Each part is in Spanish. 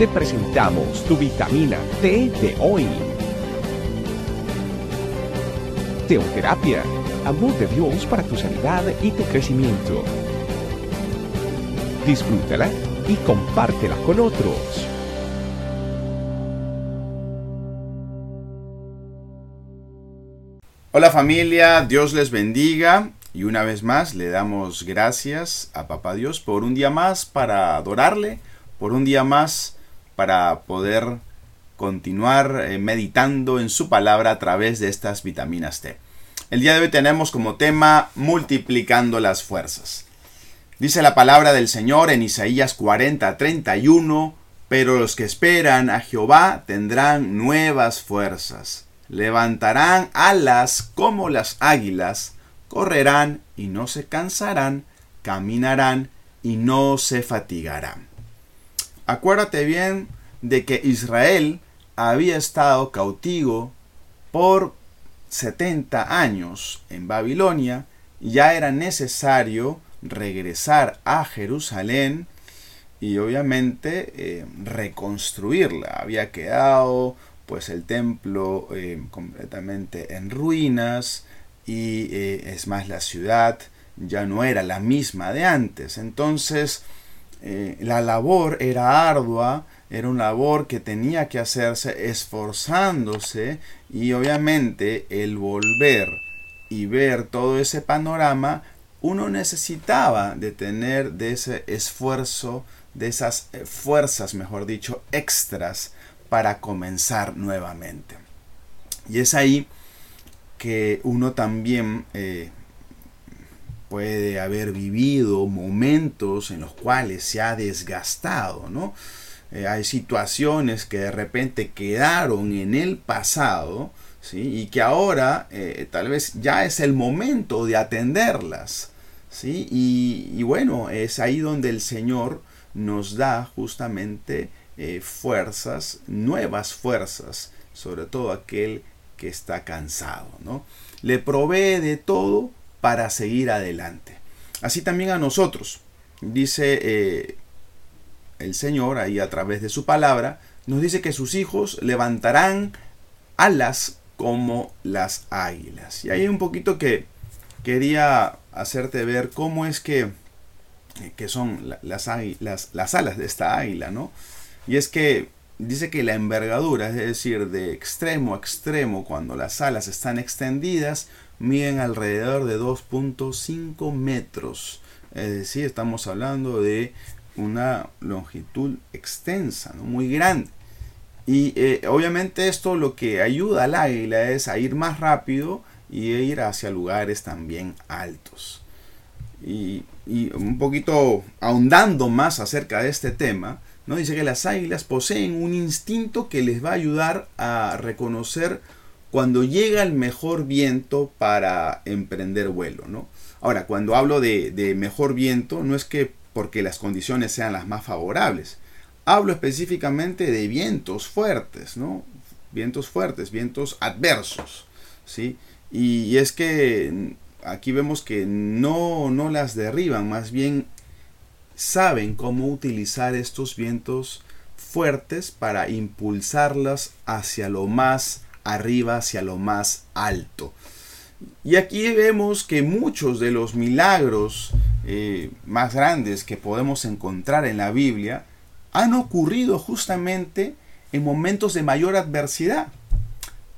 te presentamos tu vitamina T de hoy. Teoterapia, amor de Dios para tu sanidad y tu crecimiento. Disfrútala y compártela con otros. Hola familia, Dios les bendiga y una vez más le damos gracias a Papá Dios por un día más para adorarle, por un día más para poder continuar eh, meditando en su palabra a través de estas vitaminas T. El día de hoy tenemos como tema multiplicando las fuerzas. Dice la palabra del Señor en Isaías 40, 31, pero los que esperan a Jehová tendrán nuevas fuerzas levantarán alas como las águilas, correrán y no se cansarán, caminarán y no se fatigarán. Acuérdate bien de que Israel había estado cautivo por 70 años en Babilonia, ya era necesario regresar a Jerusalén y obviamente eh, reconstruirla. Había quedado pues el templo eh, completamente en ruinas y eh, es más la ciudad ya no era la misma de antes. Entonces eh, la labor era ardua, era una labor que tenía que hacerse esforzándose y obviamente el volver y ver todo ese panorama, uno necesitaba de tener de ese esfuerzo, de esas fuerzas, mejor dicho, extras para comenzar nuevamente. Y es ahí que uno también eh, puede haber vivido momentos en los cuales se ha desgastado, ¿no? Eh, hay situaciones que de repente quedaron en el pasado, ¿sí? Y que ahora eh, tal vez ya es el momento de atenderlas, ¿sí? Y, bueno, es ahí donde el Señor nos da justamente eh, fuerzas, nuevas fuerzas, sobre todo aquel que está cansado, ¿no? Le provee de todo para seguir adelante. Así también a nosotros, dice eh, el Señor ahí a través de su palabra, nos dice que sus hijos levantarán alas como las águilas. Y hay un poquito que quería hacerte ver cómo es que, que son las, las, las alas de esta águila, ¿no? Y es que dice que la envergadura, es decir, de extremo a extremo, cuando las alas están extendidas, miden alrededor de 2.5 metros. Es decir, estamos hablando de una longitud extensa, muy grande. Y eh, obviamente esto lo que ayuda al águila es a ir más rápido y ir hacia lugares también altos. Y, y un poquito ahondando más acerca de este tema, ¿no? Dice que las águilas poseen un instinto que les va a ayudar a reconocer cuando llega el mejor viento para emprender vuelo. ¿no? Ahora, cuando hablo de, de mejor viento, no es que porque las condiciones sean las más favorables. Hablo específicamente de vientos fuertes, ¿no? Vientos fuertes, vientos adversos, ¿sí? Y, es que aquí vemos que no, no las derriban, más bien saben cómo utilizar estos vientos fuertes para impulsarlas hacia lo más arriba, hacia lo más alto. Y aquí vemos que muchos de los milagros eh, más grandes que podemos encontrar en la Biblia han ocurrido justamente en momentos de mayor adversidad.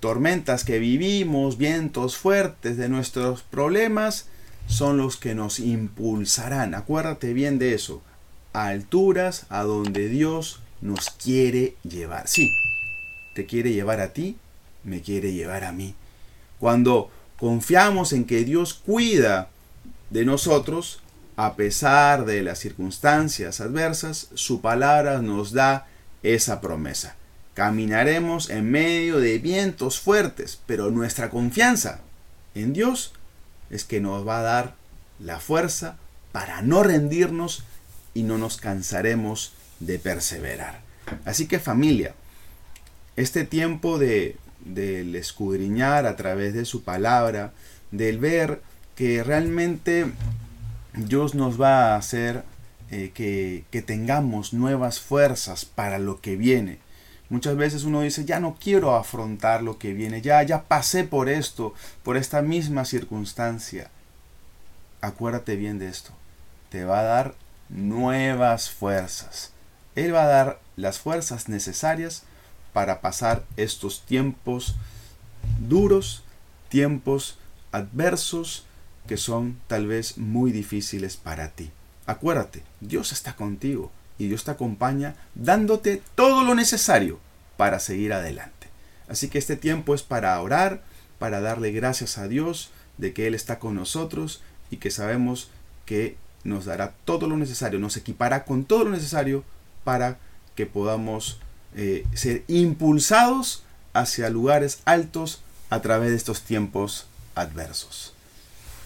Tormentas que vivimos, vientos fuertes de nuestros problemas, son los que nos impulsarán. Acuérdate bien de eso. A alturas a donde Dios nos quiere llevar. Sí, te quiere llevar a ti, me quiere llevar a mí. Cuando confiamos en que Dios cuida de nosotros, a pesar de las circunstancias adversas, su palabra nos da esa promesa. Caminaremos en medio de vientos fuertes, pero nuestra confianza en Dios es que nos va a dar la fuerza para no rendirnos y no nos cansaremos de perseverar. Así que familia, este tiempo de del escudriñar a través de su palabra, del ver que realmente Dios nos va a hacer eh, que, que tengamos nuevas fuerzas para lo que viene. Muchas veces uno dice, ya no quiero afrontar lo que viene, ya, ya pasé por esto, por esta misma circunstancia. Acuérdate bien de esto. Te va a dar nuevas fuerzas. Él va a dar las fuerzas necesarias para pasar estos tiempos duros, tiempos adversos que son tal vez muy difíciles para ti. Acuérdate, Dios está contigo y Dios te acompaña dándote todo lo necesario para seguir adelante. Así que este tiempo es para orar, para darle gracias a Dios de que Él está con nosotros y que sabemos que nos dará todo lo necesario, nos equipará con todo lo necesario para que podamos eh, ser impulsados hacia lugares altos a través de estos tiempos adversos.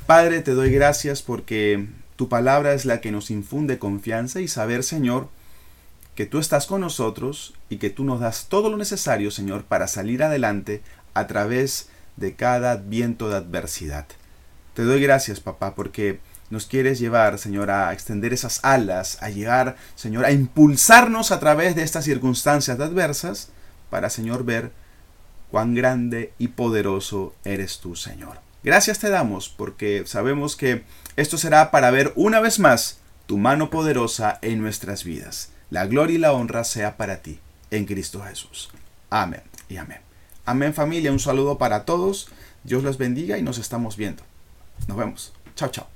Padre, te doy gracias porque tu palabra es la que nos infunde confianza y saber, Señor, que tú estás con nosotros y que tú nos das todo lo necesario, Señor, para salir adelante a través de cada viento de adversidad. Te doy gracias, papá, porque nos quieres llevar, Señor, a extender esas alas, a llegar, Señor, a impulsarnos a través de estas circunstancias adversas para, Señor, ver cuán grande y poderoso eres tú, Señor. Gracias te damos porque sabemos que esto será para ver una vez más tu mano poderosa en nuestras vidas. La gloria y la honra sea para ti, en Cristo Jesús. Amén y amén. Amén familia, un saludo para todos. Dios los bendiga y nos estamos viendo. Nos vemos. Chao, chao.